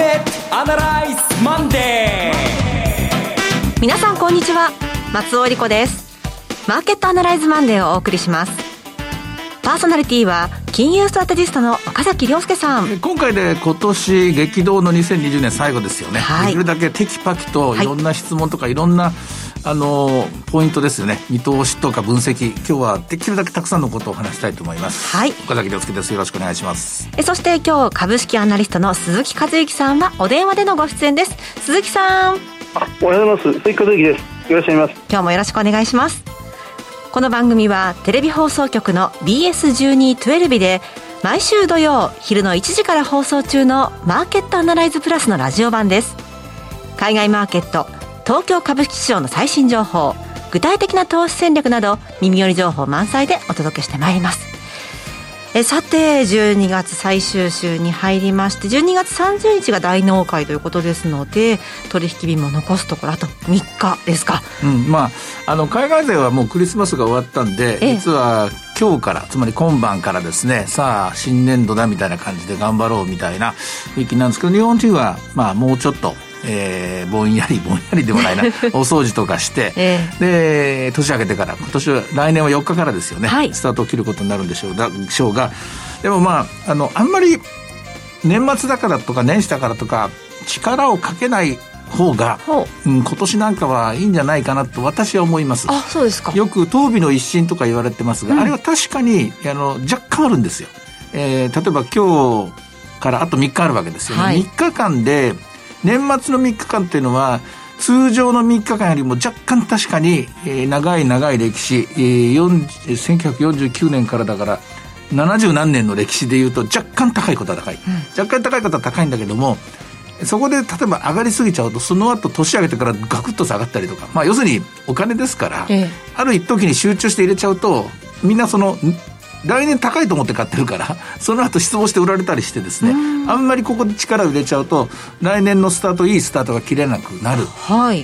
ケットアナライズマンデー皆さんこんにちは。松尾理子です。マーケットアナライズマンデーをお送りします。パーソナリティは金融ストラテジストの岡崎良介さん。今回で今年激動の2020年最後ですよね、はい、できるだけテキパキといろんな質問とかいろんな、あのポイントですよね。見通しとか分析。今日はできるだけたくさんのことを話したいと思います。はい。岡崎良介です。よろしくお願いします。えそして今日株式アナリストの鈴木和之さんはお電話でのご出演です。鈴木さん。おはようございます。鈴木和之です。よろしくお願いします。今日もよろしくお願いします。この番組はテレビ放送局の BS1212 で毎週土曜昼の1時から放送中のマーケットアナライズプラスのラジオ版です。海外マーケット東京株式市場の最新情報具体的な投資戦略など耳寄り情報満載でお届けしてまいります。えさて12月最終週に入りまして12月30日が大納会ということですので取引日も残すところあと3日ですか、うんまあ、あの海外勢はもうクリスマスが終わったんで、ええ、実は今日からつまり今晩からですねさあ新年度だみたいな感じで頑張ろうみたいな雰囲気なんですけど日本人はまあもうちょっとえー、ぼんやり ぼんやりでもないな。お掃除とかして、えー、で年明けてから今年は来年は4日からですよね、はい、スタートを切ることになるんでしょうだしょうがでもまああのあんまり年末だからとか年始だからとか力をかけない方が、う。ん、今年なんかはいいんじゃないかなと私は思います。あそうですか。よく当美の一新とか言われてますが、うん、あれは確かにあの若干あるんですよ、えー、例えば今日からあと3日あるわけですよね、はい、3日間で年末の3日間っていうのは通常の3日間よりも若干確かに、えー、長い長い歴史、えー、1949年からだから70何年の歴史でいうと若干高いことは高い、うん、若干高いことは高いんだけどもそこで例えば上がりすぎちゃうとその後年上げてからガクッと下がったりとか、まあ、要するにお金ですから、ええ、ある一時に集中して入れちゃうとみんなその来年高いと思って買ってるから その後失望して売られたりしてですねあんまりここで力を入れちゃうと来年のスタートいいスタートが切れなくなる。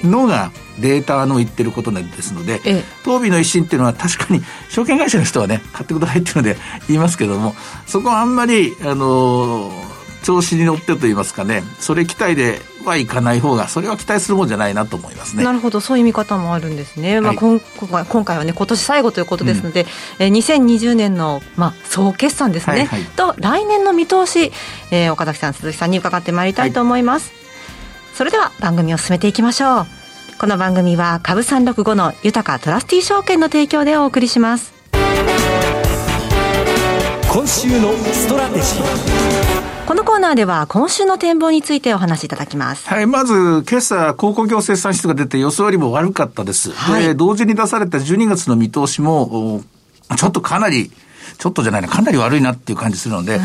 のがデータの言ってることですので、ええ、当美の一新っていうのは確かに証券会社の人はね買ってくださいっていうので言いますけどもそこはあんまりあのー調子に乗ってと言いますかね、それ期待ではいかない方が、それは期待するもんじゃないなと思いますね。なるほど、そういう見方もあるんですね。まあ、今回今回はね、今年最後ということですので、うん、えー、2020年の、まあ、総決算ですね、はいはい、と、来年の見通し、えー、岡崎さん、鈴木さんに伺ってまいりたいと思います。はい、それでは番組を進めていきましょう。この番組は株365の豊かトラスティー証券の提供でお送りします。今週のストラテジー。このコーナーでは今週の展望についてお話しいただきます。はい、まず、今朝、鉱工業生産指数が出て予想よりも悪かったです。はい、で、同時に出された12月の見通しも、ちょっとかなり、ちょっとじゃないな、かなり悪いなっていう感じするので、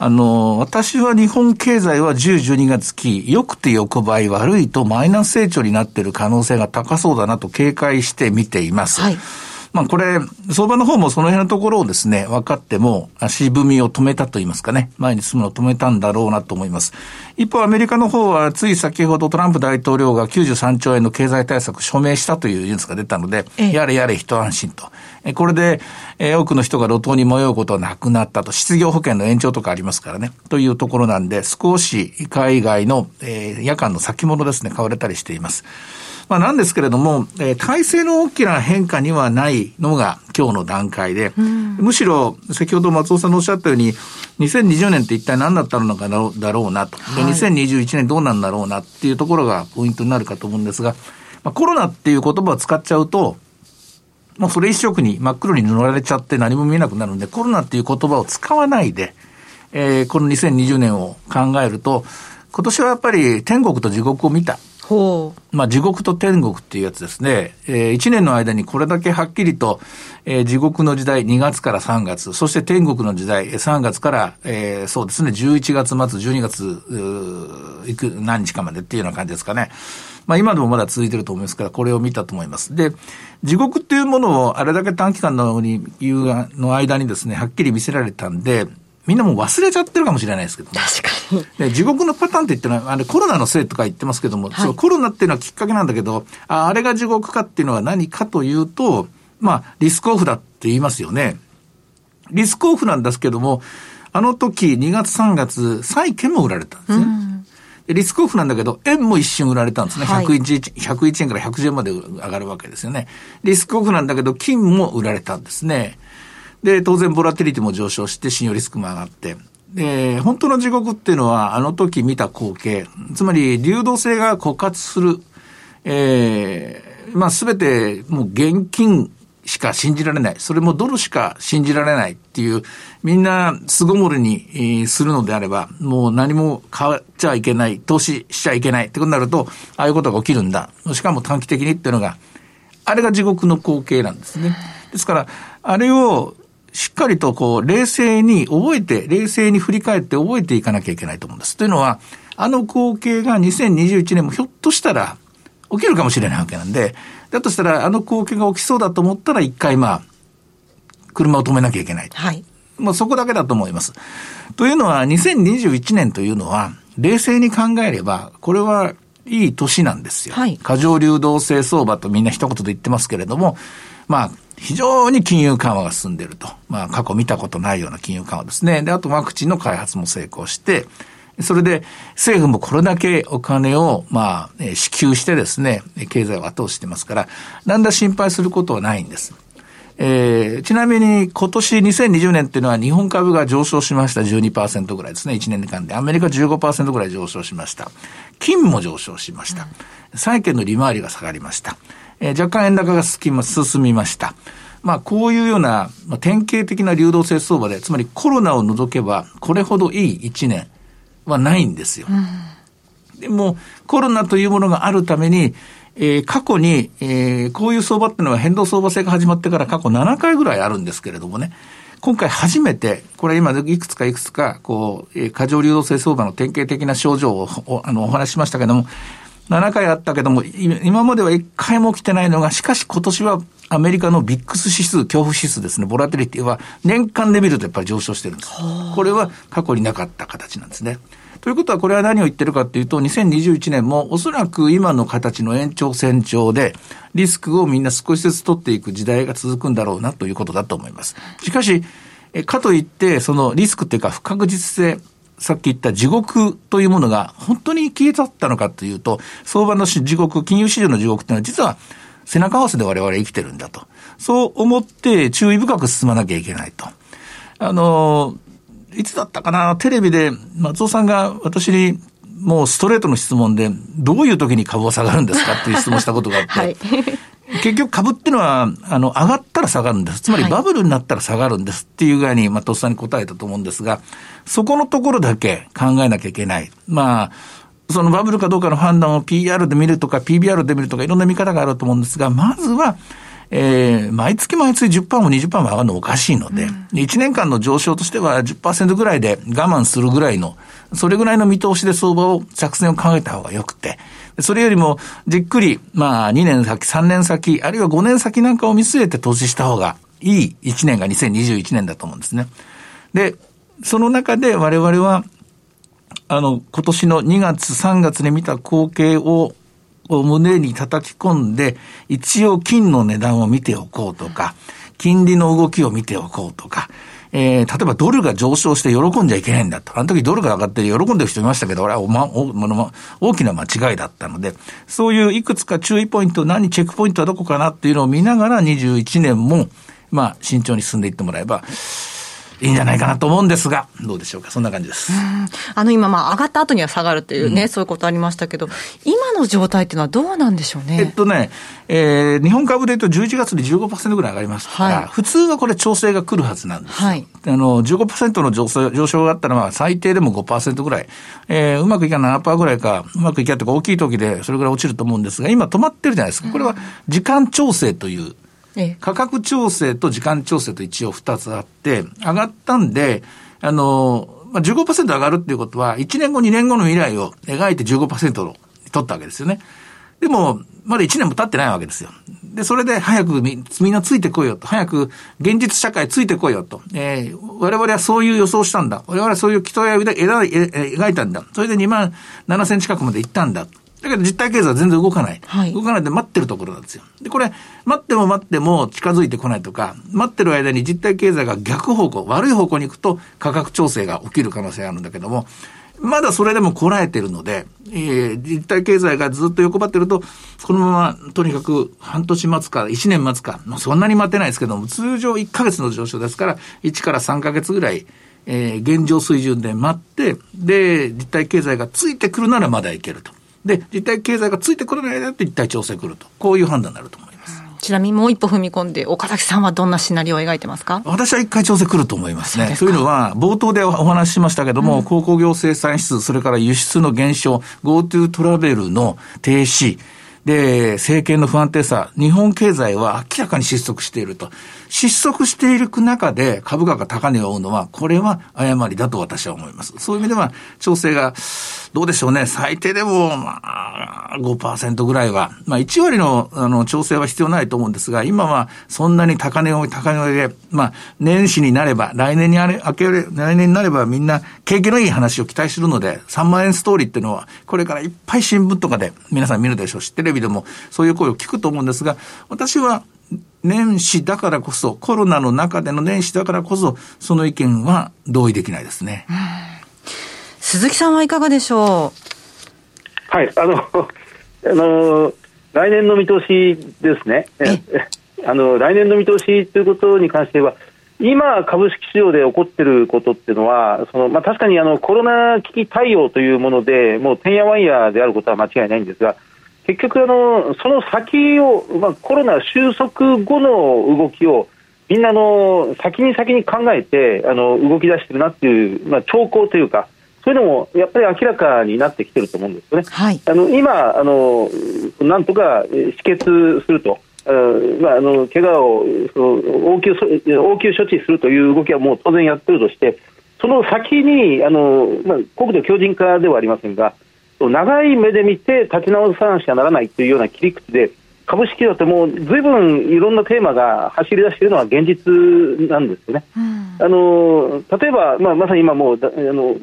あの、私は日本経済は10、12月期、良くて横ばい、悪いとマイナス成長になっている可能性が高そうだなと警戒して見ています。はいまあこれ、相場の方もその辺のところをですね、分かっても、足踏みを止めたと言いますかね、前に進むのを止めたんだろうなと思います。一方、アメリカの方は、つい先ほどトランプ大統領が93兆円の経済対策署名したというニュースが出たので、やれやれ一安心と。これで、えー、多くの人が路頭に迷うことはなくなったと。失業保険の延長とかありますからね。というところなんで、少し海外の、えー、夜間の先物ですね、買われたりしています。まあ、なんですけれども、えー、体制の大きな変化にはないのが今日の段階で、うん、むしろ先ほど松尾さんのおっしゃったように、2020年って一体何だったのかだろうなと。で、2021年どうなんだろうなっていうところがポイントになるかと思うんですが、まあ、コロナっていう言葉を使っちゃうと、もうそれ一色に真っ黒に塗られちゃって何も見えなくなるんで、コロナっていう言葉を使わないで、えー、この2020年を考えると、今年はやっぱり天国と地獄を見た。まあ、地獄と天国っていうやつですね。えー、1年の間にこれだけはっきりと、えー、地獄の時代2月から3月、そして天国の時代3月から、えー、そうですね、11月末、12月、いく、何日かまでっていうような感じですかね。まあ今でもまだ続いてると思いますから、これを見たと思います。で、地獄っていうものをあれだけ短期間のに、の間にですね、はっきり見せられたんで、みんなもう忘れちゃってるかもしれないですけど、ね、確かに。地獄のパターンって言ってのは、あれコロナのせいとか言ってますけども、はい、そコロナっていうのはきっかけなんだけど、ああれが地獄かっていうのは何かというと、まあ、リスクオフだって言いますよね。リスクオフなんですけども、あの時2月3月、債券も売られたんですね。リスクオフなんだけど、円も一瞬売られたんですね。はい101、101円から110円まで上がるわけですよね。リスクオフなんだけど、金も売られたんですね。で、当然、ボラティリティも上昇して、信用リスクも上がって。で、本当の地獄っていうのは、あの時見た光景。つまり、流動性が枯渇する。えー、まあ、すべて、もう現金しか信じられない。それもドルしか信じられないっていう、みんな巣ごもりに、するのであれば、もう何も買っちゃいけない、投資しちゃいけないってことになると、ああいうことが起きるんだ。しかも短期的にっていうのが、あれが地獄の光景なんですね。ですから、あれをしっかりとこう、冷静に覚えて、冷静に振り返って覚えていかなきゃいけないと思うんです。というのは、あの光景が2021年もひょっとしたら起きるかもしれないわけなんで、だとしたらあの光景が起きそうだと思ったら一回まあ、車を止めなきゃいけない。はい。もうそこだけだと思います。というのは、2021年というのは、冷静に考えれば、これはいい年なんですよ。はい過剰流動性相場とみんな一言で言ってますけれども、まあ、非常に金融緩和が進んでいると。まあ、過去見たことないような金融緩和ですね。で、あとワクチンの開発も成功して、それで政府もこれだけお金を、まあ、支給してですね、経済を後押ししてますから、なんだ心配することはないんです。えーちなみに今年2020年っていうのは日本株が上昇しました12%ぐらいですね。1年間で。アメリカ15%ぐらい上昇しました。金も上昇しました。債券の利回りが下がりました。えー若干円高が進み進みました。まあこういうような、まあ、典型的な流動性相場で、つまりコロナを除けばこれほどいい1年はないんですよ。でも、コロナというものがあるために、えー過去に、えーこういう相場っていうのは変動相場制が始まってから過去7回ぐらいあるんですけれどもね、今回初めて、これ今いくつかいくつか、こう、えー過剰流動性相場の典型的な症状をおあのお話ししましたけども、7回あったけども、い今までは1回も起きてないのが、しかし今年はアメリカのビックス指数、恐怖指数ですね、ボラティリティは年間で見るとやっぱり上昇してるんです。これは過去になかった形なんですね。ということはこれは何を言ってるかっていうと、2021年もおそらく今の形の延長線上で、リスクをみんな少しずつ取っていく時代が続くんだろうなということだと思います。しかし、えかといって、そのリスクっていうか不確実性、さっき言った地獄というものが本当に消え去ったのかというと、相場の地獄、金融市場の地獄っていうのは実は背中合わせで我々生きてるんだと。そう思って注意深く進まなきゃいけないと。あの、いつだったかな、テレビで松尾さんが私にもうストレートの質問で、どういう時に株は下がるんですかっていう質問したことがあって、はい。結局株ってのは、あの、上がったら下がるんです。つまりはいバブルになったら下がるんですっていう具合に、まあ、とっさに答えたと思うんですが、そこのところだけ考えなきゃいけない。まあ、そのバブルかどうかの判断を PR で見るとか PBR で見るとかいろんな見方があると思うんですが、まずは、えー、毎月毎月10%も20%も上がるのおかしいので、1年間の上昇としては10%ぐらいで我慢するぐらいの、それぐらいの見通しで相場を、作戦を考えた方が良くて、それよりもじっくり、まあ2年先、3年先、あるいは5年先なんかを見据えて投資した方がいい1年が2021年だと思うんですね。で、その中で我々は、あの、今年の2月、3月に見た光景を、を胸に叩き込んで、一応金の値段を見ておこうとか、金利の動きを見ておこうとか、えー、例えばドルが上昇して喜んじゃいけないんだと。あの時ドルが上がって喜んでる人いましたけど、俺はおま、おもの大きな間違いだったので、そういういくつか注意ポイント、何チェックポイントはどこかなっていうのを見ながら21年も、まあ、慎重に進んでいってもらえば、いいんじゃないかなと思うんですが、どうでしょうか？そんな感じです。あの今、まあ上がった後には下がるというね、そういうことありましたけど、今の状態っていうのはどうなんでしょうね？えっとね、えー、日本株で言うと11月に15%ぐらい上がりましたから、はい普通はこれ調整が来るはずなんですよ。はいあの、15%の上昇上昇があったら、まあ、最低でも5%ぐらい。えー、うまくいか7%ぐらいか、うまくいかとか大きい時でそれぐらい落ちると思うんですが、今止まってるじゃないですか。これは時間調整という、ええ価格調整と時間調整と一応二つあって、上がったんで、あの、まあ、15%上がるっていうことは、1年後、2年後の未来を描いて15%を取ったわけですよね。でも、まだ1年も経ってないわけですよ。で、それで早くみみんなついてこいよと。早く現実社会ついてこいよと。えー我々はそういう予想したんだ。我々はそういう期待を描いえ描いたんだ。それで2万7千近くまで行ったんだ。だけど実体経済は全然動かない。はい動かないで待ってるところなんですよ。で、これ、待っても待っても近づいてこないとか、待ってる間に実体経済が逆方向、悪い方向に行くと価格調整が起きる可能性があるんだけども、まだそれでもこらえてるので、えー、実体経済がずっと横ばってると、このままとにかく半年待つか、1年待つか、そんなに待てないですけども、通常1ヶ月の上昇ですから、1から3ヶ月ぐらい、えー、現状水準で待って、で、実体経済がついてくるならまだいけると。で、実体経済がついてこれないだと一体調整くると。こういう判断になると思います。ちなみにもう一歩踏み込んで、岡崎さんはどんなシナリオを描いてますか？私は一回調整来ると思いますね。というのは、冒頭でお話ししましたけども、うん、鉱工業生産指数、それから輸出の減少、GoTo トラベルの停止、で、政権の不安定さ、日本経済は明らかに失速していると。失速している中で株価が高値を追うのは、これは誤りだと私は思います。そういう意味では、調整が、どうでしょうね、最低でも、まあ、5%ぐらいは、まあ、1割の、あの、調整は必要ないと思うんですが、今は、そんなに高値を、高値をで、まあ、年始になれば、来年にあれ、明ける、来年になればみんな、景気のいい話を期待するので、3万円ストーリーっていうのは、これからいっぱい新聞とかで皆さん見るでしょうし、テレビビでもそういう声を聞くと思うんですが、私は、年始だからこそ、コロナの中での年始だからこそ、その意見は同意できないですね。鈴木さんはいかがでしょう？はい、あの、あの、来年の見通しですね。あの、来年の見通しということに関しては、今、株式市場で起こっていることっていうのは、そのまあ、確かにあのコロナ危機対応というもので、もうてんやわんやであることは間違いないんですが、結局あの、その先を、まあ、コロナ収束後の動きを、みんなの先に先に考えてあの動き出してるなっていう、まあ、兆候というか、そういうのもやっぱり明らかになってきてると思うんですよね。はい、あの今あの、なんとか止血すると。まあ、あの怪我をその応急応急処置するという動きはもう当然やってるとして、その先にあの、まあ、国土強靭化ではありませんが、長い目で見て立ち直さなきゃならないというような切り口で、株式だってもうずいぶんいろんなテーマが走り出しているのは現実なんですよね。うん、あの例えば、まあ、まさに今もうあの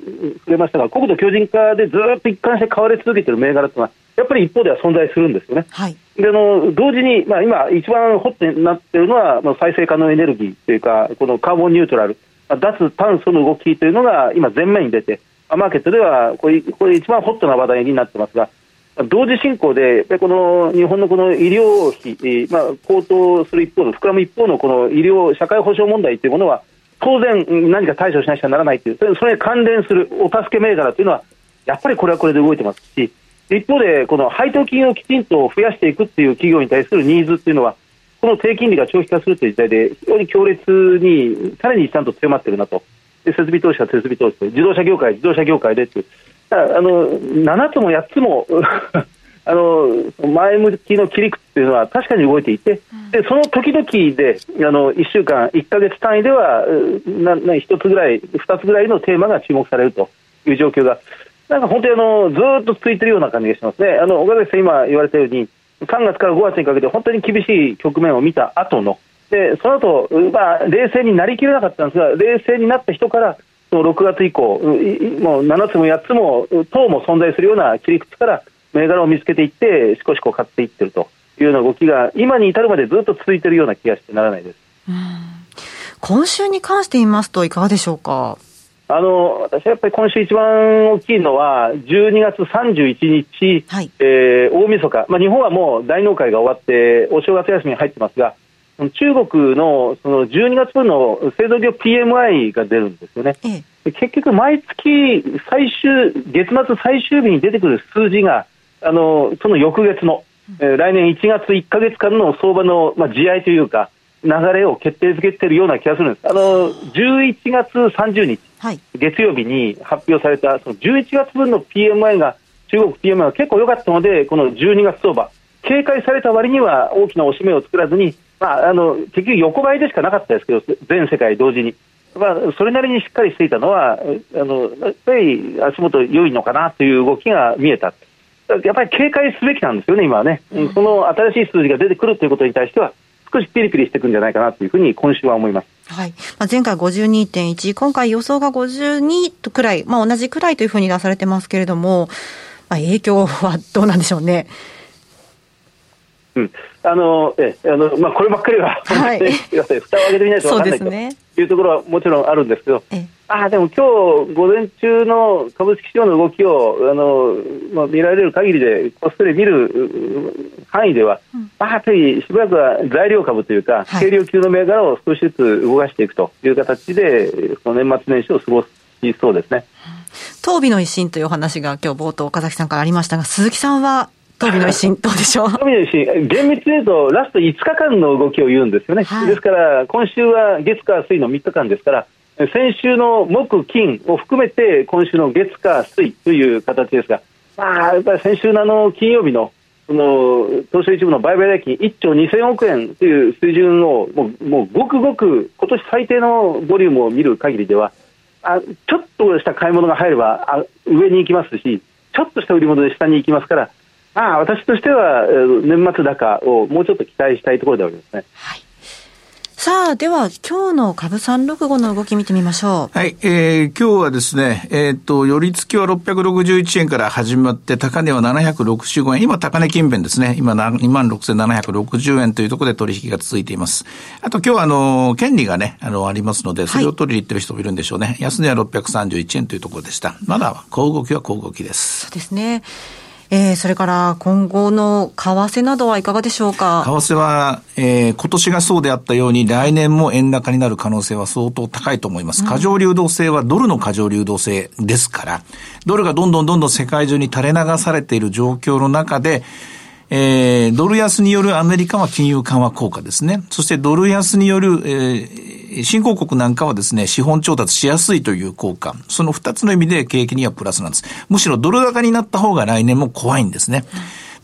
触れましたが国土強靭化でずっと一貫して買われ続けている銘柄というのはやっぱり一方では存在するんですよね。はい、であの同時に、まあ、今一番ホットになっているのは、まあ、再生可能エネルギーというかこのカーボンニュートラル、まあ、脱炭素の動きというのが今前面に出てマーケットではこれこれ一番ホットな話題になってますが同時進行で、この日本のこの医療費、まあ、高騰する一方の、膨らむ一方のこの医療、社会保障問題というものは、当然、何か対処しなきゃならないという、それに関連するお助け銘柄というのは、やっぱりこれはこれで動いてますし、一方で、この配当金をきちんと増やしていくっていう企業に対するニーズっていうのは、この低金利が長期化するという時代で、非常に強烈に、さらにちゃんと強まっているなと。設備投資は設備投資自動車業界、自動車業界でという。あの7つも8つも あの前向きの切り口というのは確かに動いていて、でその時々であの1週間、1か月単位ではなな1つぐらい、2つぐらいのテーマが注目されるという状況が、なんか本当にあのずっと続いているような感じがしますね。あの岡崎さん、今言われたように、3月から5月にかけて本当に厳しい局面を見た後の、でその後、まあ冷静になりきれなかったんですが、冷静になった人から、その6月以降、もう7つも8つも、等も存在するような切り口から、銘柄を見つけていって、しこしこ買っていってるというような動きが、今に至るまでずっと続いているような気がしてならないです。今週に関して言いますと、いかがでしょうか？あの私はやっぱり今週一番大きいのは、12月31日、はい、えー、大晦日、まあ、日本はもう大納会が終わって、お正月休みに入ってますが、中国のその12月分の製造業 PMI が出るんですよね。ええ、結局、毎月最終、月末最終日に出てくる数字が、あのその翌月の、えー、来年1月1か月間の相場の、まあ、地合いというか、流れを決定づけているような気がするんです。あの11月30日、はい、月曜日に発表されたその11月分の PMI が中国 PMI が結構良かったのでこの12月相場警戒された割には大きな押し目を作らずにまあ、あの結局、横ばいでしかなかったですけど、全世界同時に、まあ、それなりにしっかりしていたのは、あのやっぱり足元良いのかなという動きが見えた、やっぱり警戒すべきなんですよね、今はね、うん、その新しい数字が出てくるということに対しては、少しピリピリしていくんじゃないかなというふうに、今週は思います。はい。まあ、前回52.1、今回予想が52とくらい、まあ、同じくらいというふうに出されてますけれども、まあ、影響はどうなんでしょうね。うん、あの、え、あの、まあ、こればっかりは、はい、蓋を開けてみないと分からない、ね、というところはもちろんあるんですけど、あでも今日午前中の株式市場の動きをあの、まあ、見られる限りで、こっそり見る範囲では、うん、まあ、やっぱりしばらくは材料株というか、軽量級の銘柄を少しずつ動かしていくという形で、その年末年始を過ごしそうですね。当備の一新というお話が今日冒頭岡崎さんからありましたが、鈴木さんは当備の一新、どうでしょう。の一新、厳密に言うと、ラスト5日間の動きを言うんですよね。はい、ですから、今週は月火水の3日間ですから、先週の木、金を含めて、今週の月火水という形ですが、まあ、やっぱり先週のあの金曜日のその東証一部の売買代金1兆2000億円という水準をもうもうごくごく今年最低のボリュームを見る限りではあちょっとした買い物が入ればあ上に行きますしちょっとした売り物で下に行きますからまあ私としては年末高をもうちょっと期待したいところでありますね。はいさあ、では、今日の株三六五の動き見てみましょう。はい、えー、今日はですね、えっ、ー、と、寄り付きは661円から始まって、高値は765円。今、高値近辺ですね。今、26,760円というところで取引が続いています。あと、今日は、あの、権利がね、あの、ありますので、それを取りに行ってる人もいるんでしょうね。はい、安値は631円というところでした。まだ、小動きは小動きです。そうですね。えー、それから今後の為替などはいかがでしょうか？為替は、えー、今年がそうであったように来年も円高になる可能性は相当高いと思います。過剰流動性はドルの過剰流動性ですから、ドルがどんどんどんどん世界中に垂れ流されている状況の中で、えー、ドル安によるアメリカは金融緩和効果ですね。そしてドル安による、えー、新興国なんかはですね、資本調達しやすいという効果。その二つの意味で景気にはプラスなんです。むしろドル高になった方が来年も怖いんですね。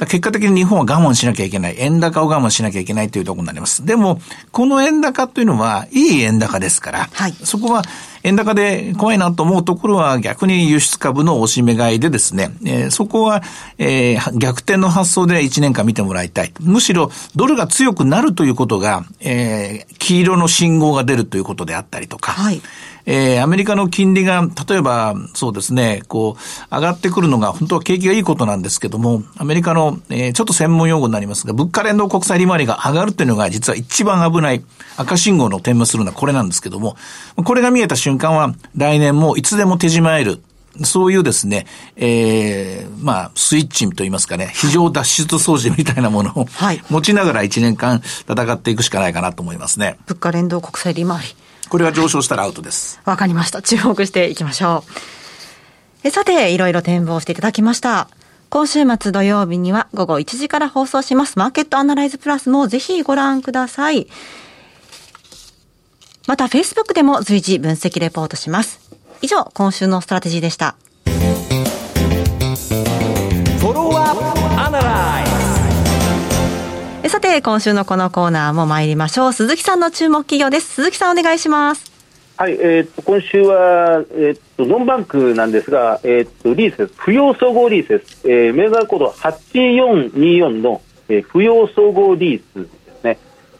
結果的に日本は我慢しなきゃいけない。円高を我慢しなきゃいけないというところになります。でも、この円高というのは、いい円高ですから、はい、そこは円高で怖いなと思うところは逆に輸出株の押し目買いでですね、えー、そこは、えー、逆転の発想で1年間見てもらいたい。むしろドルが強くなるということが、えー、黄色の信号が出るということであったりとか、はい。えー、アメリカの金利が、例えば、そうですね、こう、上がってくるのが、本当は景気がいいことなんですけども、アメリカの、えー、ちょっと専門用語になりますが、物価連動国債利回りが上がるっていうのが、実は一番危ない赤信号の点滅するのはこれなんですけども、これが見えた瞬間は、来年もいつでも手締まえる。そういうですね、ええー、まあ、スイッチといいますかね、非常脱出装置みたいなものを、はい、持ちながら1年間戦っていくしかないかなと思いますね。物価連動国債利回り。これが上昇したらアウトです。わかりました。注目していきましょう。えさて、いろいろ展望していただきました。今週末土曜日には午後1時から放送しますマーケットアナライズプラスもぜひご覧ください。また、Facebook でも随時分析レポートします。以上、今週のストラテジーでした。さて、今週のこのコーナーも参りましょう。鈴木さんの注目企業です。鈴木さんお願いします。はい、えー、と今週は、えー、とノンバンクなんですが、えー、とリースです、芙蓉総合リースです、えー、メーカーコード8424の、えー、芙蓉総合リース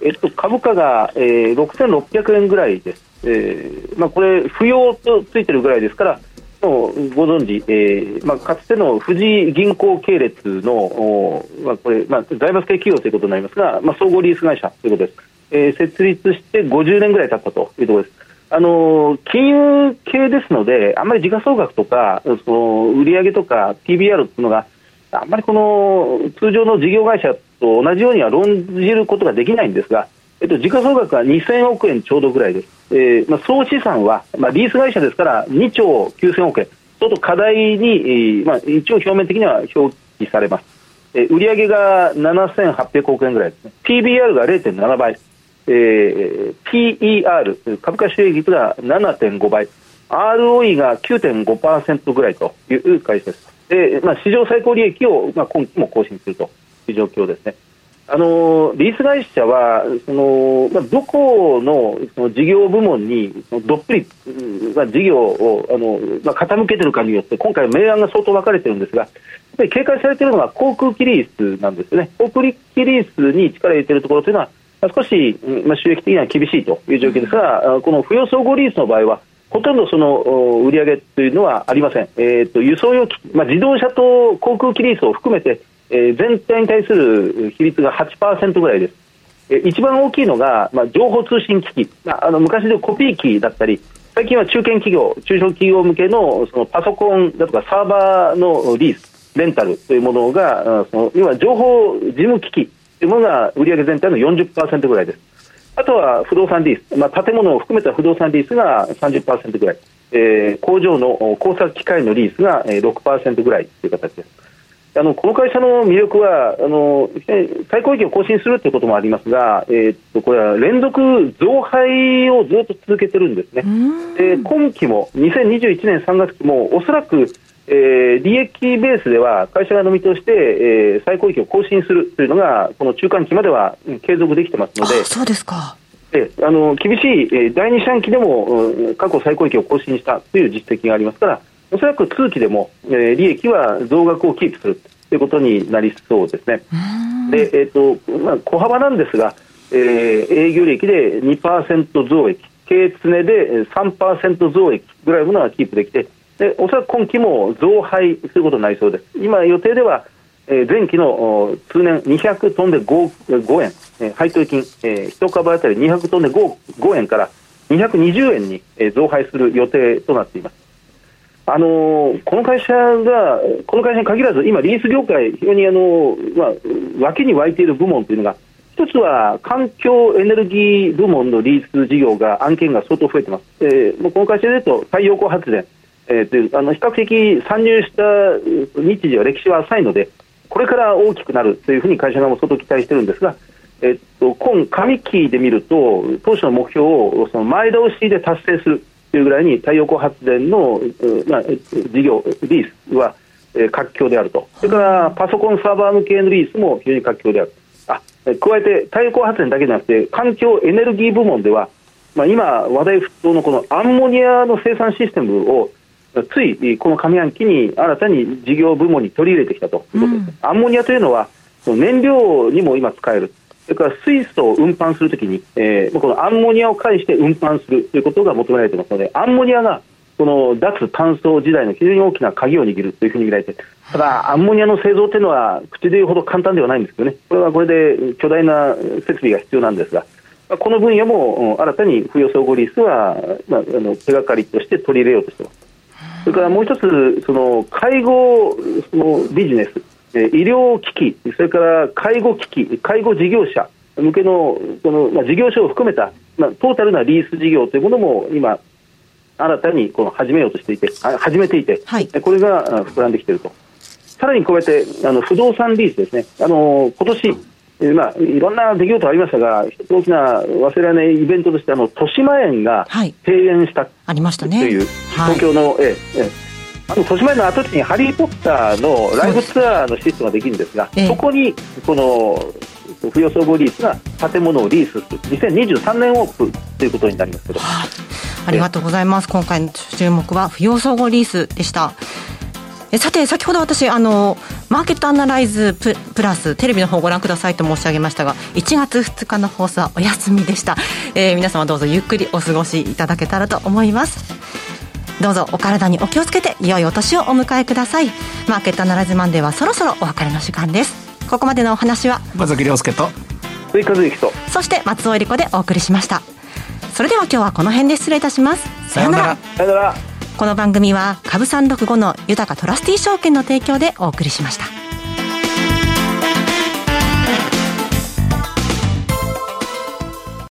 えっと、株価が、えー、6600円ぐらいです、えーまあ、これ、不要とついてるぐらいですから、もうご存知、えーまあ、かつての富士銀行系列の、まあ、これ、まあ、財閥系企業ということになりますが、まあ、総合リース会社ということです、えー、設立して50年ぐらい経ったというところです。あの金融系ですので、あんまり時価総額とか、その売上とか PBR というのが、あんまりこの通常の事業会社と同じようには論じることができないんですが、えっと、時価総額は2000億円ちょうどぐらいです、えーまあ、総資産は、まあ、リース会社ですから2兆9000億円、ちょっと課題に、えーまあ、一応表面的には表記されます、えー、売上が7800億円ぐらいですね、PBR が0.7倍、えー、PER、株価収益率が7.5倍、ROE が9.5%ぐらいという会社です。でまあ、史上最高利益を、まあ、今期も更新すると。いう状況ですね。あのリース会社はその、まあ、どこのその事業部門にどっぷり、まあ、事業をあの、まあ、傾けてるかによって今回、明暗が相当分かれてるんですがやっぱり警戒されているのが航空機リースなんですよね。航空機リースに力を入れているところというのは少し、まあ、収益的には厳しいという状況ですがこの不要総合リースの場合はほとんどその売上というのはありません、えーと、輸送用機、まあ、自動車と航空機リースを含めてえー、全体に対する比率が8%ぐらいです。えー、一番大きいのが、まあ、情報通信機器、まあ、あの昔でコピー機だったり、最近は中堅企業、中小企業向けのそのパソコンだとかサーバーのリース、レンタルというものが、その今、情報事務機器というものが売上全体の40%ぐらいです。あとは不動産リース、まあ、建物を含めた不動産リースが30%ぐらい、えー、工場の工作機械のリースが6%ぐらいという形です。あのこの会社の魅力はあの最高益を更新するということもありますが、えー、っとこれは連続増配をずっと続けてるんですね。で今期も2021年3月期もおそらく、えー、利益ベースでは会社が飲み通して、えー、最高益を更新するというのがこの中間期までは継続できてますので。そうですかえあの厳しい、えー、第二四半期でも、うん、過去最高益を更新したという実績がありますから、おそらく通期でも、えー、利益は増額をキープするということになりそうですね。で、えっ、ー、と、まあ、小幅なんですが、えー、営業利益で2%増益、経常で3%増益ぐらいのものがキープできて、でおそらく今期も増配することになりそうです。今予定では、えー、前期の通年200トンで 5, 5円、えー、配当金、えー、1株当たり200トンで 5, 5円から220円に、えー、増配する予定となっています。あのこの会社が、この会社に限らず、今、リース業界、非常にあの、まあ、脇に湧いている部門というのが、一つは環境エネルギー部門のリース事業が、案件が相当増えています。えー、もうこの会社でいうと、太陽光発電、えー、というあの比較的参入した日時は歴史は浅いので、これから大きくなるというふうに会社側も相当期待してるんですが、えっと、今上期で見ると、当初の目標をその前倒しで達成するというぐらいに太陽光発電の、まあ、事業、リースは、えー、活況であると、それからパソコンサーバー向けのリースも非常に活況である。あ加えて太陽光発電だけじゃなくて環境エネルギー部門では、まあ、今話題沸騰のこのアンモニアの生産システムをついこの上半期に新たに事業部門に取り入れてきたということです、うん、アンモニアというのは燃料にも今使えるそれから水素を運搬するときに、えー、このアンモニアを介して運搬するということが求められていますので、アンモニアがこの脱炭素時代の非常に大きな鍵を握るというふうに見られて、ただ、アンモニアの製造というのは、口で言うほど簡単ではないんですけどね、これはこれで巨大な設備が必要なんですが、この分野も新たに付与相互リースは、まあ、あの手がかりとして取り入れようとしています。それからもう一つ、その介護のビジネス、医療機器、それから介護機器、介護事業者向けのこの、まあ、事業所を含めた、まあ、トータルなリース事業というものも今、新たにこの始めようとしていて、始めていて、はい、これが膨らんできていると。さらに加えて、あの不動産リースですね、あの今年まあ、いろんな出来事ありましたが、大きな忘れられないイベントとして、あの豊島園が閉園した、はい、ありましたね。という、東京の、えええあの豊島園の跡地にハリー・ポッターのライブツアーの施設ができるんですが、そそこにこの不要総合リースが建物をリースする。2023年オープンということになりますけど、はあ、ありがとうございます。今回の注目は不要総合リースでした。えさて先ほど私あのマーケットアナライズププラステレビの方をご覧くださいと申し上げましたが1月2日の放送はお休みでした、えー、皆様どうぞゆっくりお過ごしいただけたらと思いますどうぞお体にお気をつけて良いお年をお迎えください。マーケットアナライズマンデーはそろそろお別れの時間です。ここまでのお話は馬崎亮介と追加随とそして松尾恵理子でお送りしました。それでは今日はこの辺で失礼いたします。さようなら。さようなら。この番組は株三六五の豊かトラスティ証券の提供でお送りしました